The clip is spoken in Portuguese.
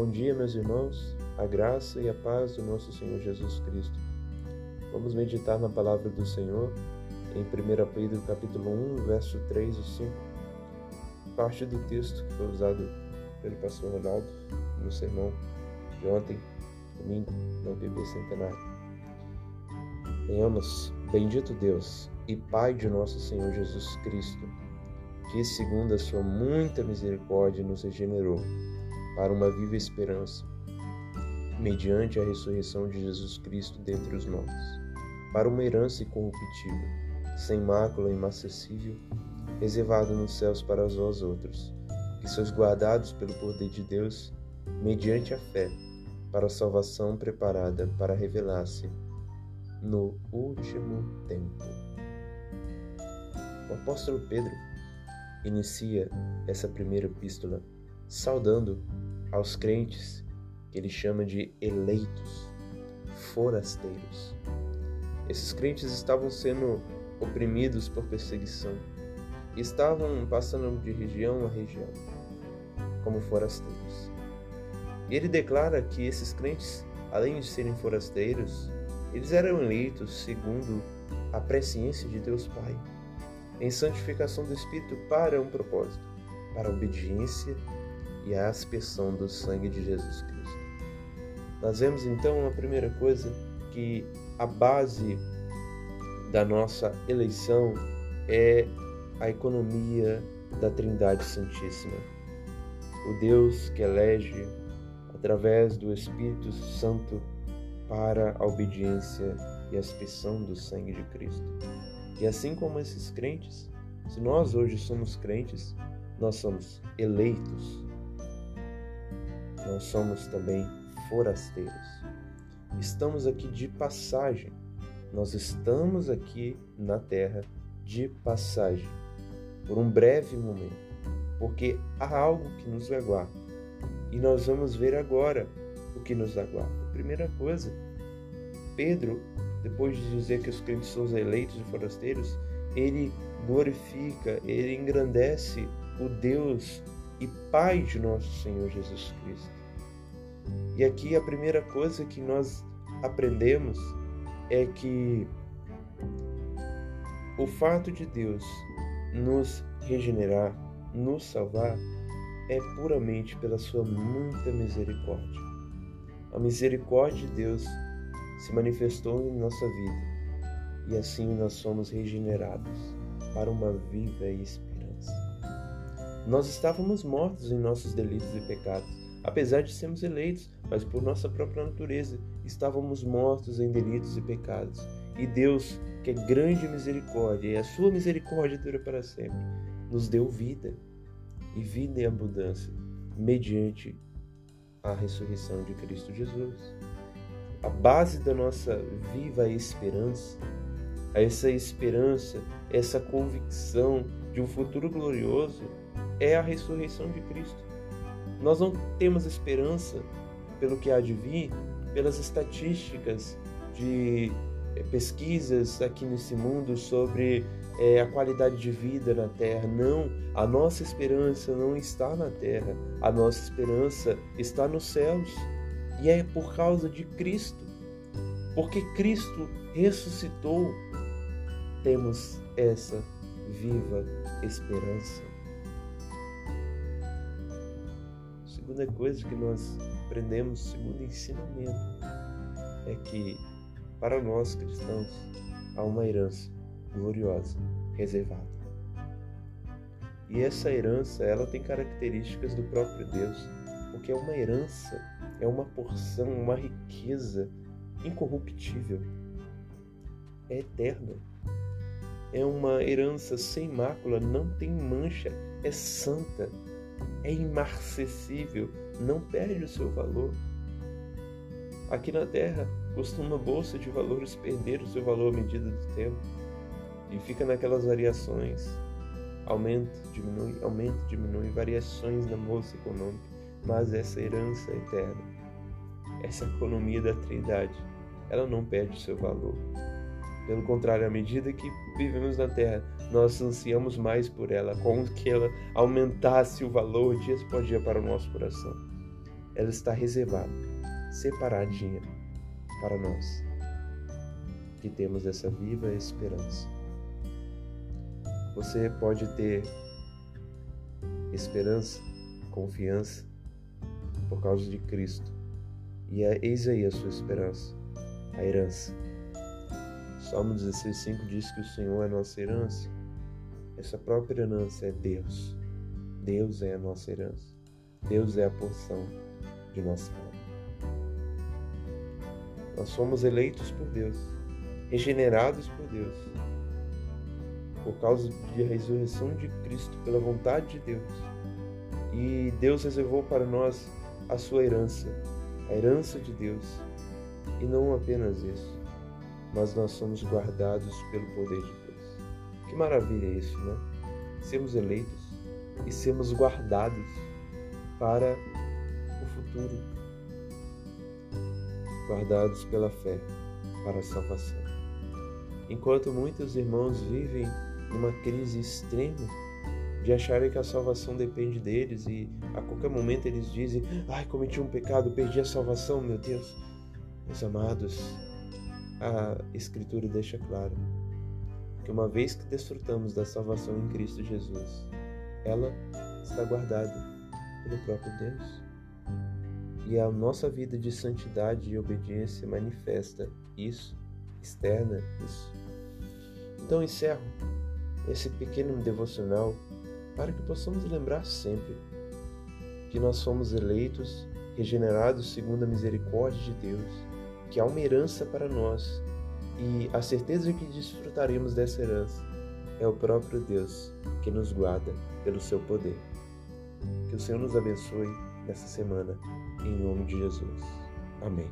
Bom dia, meus irmãos, a graça e a paz do nosso Senhor Jesus Cristo. Vamos meditar na palavra do Senhor em 1 Pedro capítulo 1, verso 3 e 5, parte do texto que foi usado pelo pastor Ronaldo no sermão de ontem, domingo, na BB Centenário. Tenhamos, bendito Deus e Pai de nosso Senhor Jesus Cristo, que segundo a sua muita misericórdia nos regenerou para uma viva esperança, mediante a ressurreição de Jesus Cristo dentre os mortos, para uma herança incorruptível, sem mácula e inacessível, reservada nos céus para vós outros, que sois guardados pelo poder de Deus, mediante a fé, para a salvação preparada para revelar-se no último tempo. O apóstolo Pedro inicia essa primeira epístola saudando aos crentes que ele chama de eleitos, forasteiros. Esses crentes estavam sendo oprimidos por perseguição, estavam passando de região a região, como forasteiros. E ele declara que esses crentes, além de serem forasteiros, eles eram eleitos segundo a presciência de Deus Pai, em santificação do Espírito para um propósito, para a obediência e a aspersão do sangue de Jesus Cristo. Nós vemos então a primeira coisa que a base da nossa eleição é a economia da Trindade Santíssima. O Deus que elege através do Espírito Santo para a obediência e a aspersão do sangue de Cristo. E assim como esses crentes, se nós hoje somos crentes, nós somos eleitos nós somos também forasteiros. Estamos aqui de passagem. Nós estamos aqui na terra de passagem por um breve momento, porque há algo que nos aguarda. E nós vamos ver agora o que nos aguarda. Primeira coisa, Pedro, depois de dizer que os crentes são os eleitos e forasteiros, ele glorifica, ele engrandece o Deus e Pai de nosso Senhor Jesus Cristo. E aqui a primeira coisa que nós aprendemos é que o fato de Deus nos regenerar, nos salvar, é puramente pela sua muita misericórdia. A misericórdia de Deus se manifestou em nossa vida e assim nós somos regenerados para uma viva esperança. Nós estávamos mortos em nossos delitos e pecados apesar de sermos eleitos, mas por nossa própria natureza estávamos mortos em delitos e pecados. E Deus, que é grande misericórdia, e a sua misericórdia dura para sempre, nos deu vida, e vida em abundância, mediante a ressurreição de Cristo Jesus. A base da nossa viva esperança, essa esperança, essa convicção de um futuro glorioso, é a ressurreição de Cristo. Nós não temos esperança pelo que há de vir, pelas estatísticas de eh, pesquisas aqui nesse mundo sobre é, a qualidade de vida na Terra. Não, a nossa esperança não está na Terra, a nossa esperança está nos céus. E é por causa de Cristo. Porque Cristo ressuscitou, temos essa viva esperança. Segunda coisa que nós aprendemos, segundo ensinamento, é que para nós cristãos há uma herança gloriosa reservada. E essa herança, ela tem características do próprio Deus, porque é uma herança, é uma porção, uma riqueza incorruptível. É eterna. É uma herança sem mácula, não tem mancha, é santa, é imarcessível, não perde o seu valor. Aqui na Terra, costuma a bolsa de valores perder o seu valor à medida do tempo e fica naquelas variações. Aumenta, diminui, aumenta, diminui, variações na bolsa econômica, mas essa herança eterna, essa economia da Trindade, ela não perde o seu valor. Pelo contrário, à medida que vivemos na Terra, nós ansiamos mais por ela, como que ela aumentasse o valor dia após dia para o nosso coração. ela está reservada, separadinha para nós, que temos essa viva esperança. Você pode ter esperança, confiança por causa de Cristo. E é, eis aí a sua esperança, a herança. Salmo 16,5 diz que o Senhor é nossa herança. Essa própria herança é Deus. Deus é a nossa herança. Deus é a porção de nossa alma. Nós somos eleitos por Deus, regenerados por Deus, por causa da ressurreição de Cristo, pela vontade de Deus. E Deus reservou para nós a sua herança, a herança de Deus. E não apenas isso, mas nós somos guardados pelo poder de Deus. Que maravilha isso, né? Sermos eleitos e sermos guardados para o futuro, guardados pela fé para a salvação. Enquanto muitos irmãos vivem numa crise extrema de acharem que a salvação depende deles e a qualquer momento eles dizem: Ai, cometi um pecado, perdi a salvação, meu Deus. Meus amados, a Escritura deixa claro que uma vez que desfrutamos da salvação em Cristo Jesus, ela está guardada pelo próprio Deus. E a nossa vida de santidade e obediência manifesta isso, externa isso. Então encerro esse pequeno devocional para que possamos lembrar sempre que nós somos eleitos, regenerados segundo a misericórdia de Deus, que há uma herança para nós e a certeza de que desfrutaremos dessa herança é o próprio Deus que nos guarda pelo seu poder. Que o Senhor nos abençoe nessa semana, em nome de Jesus. Amém.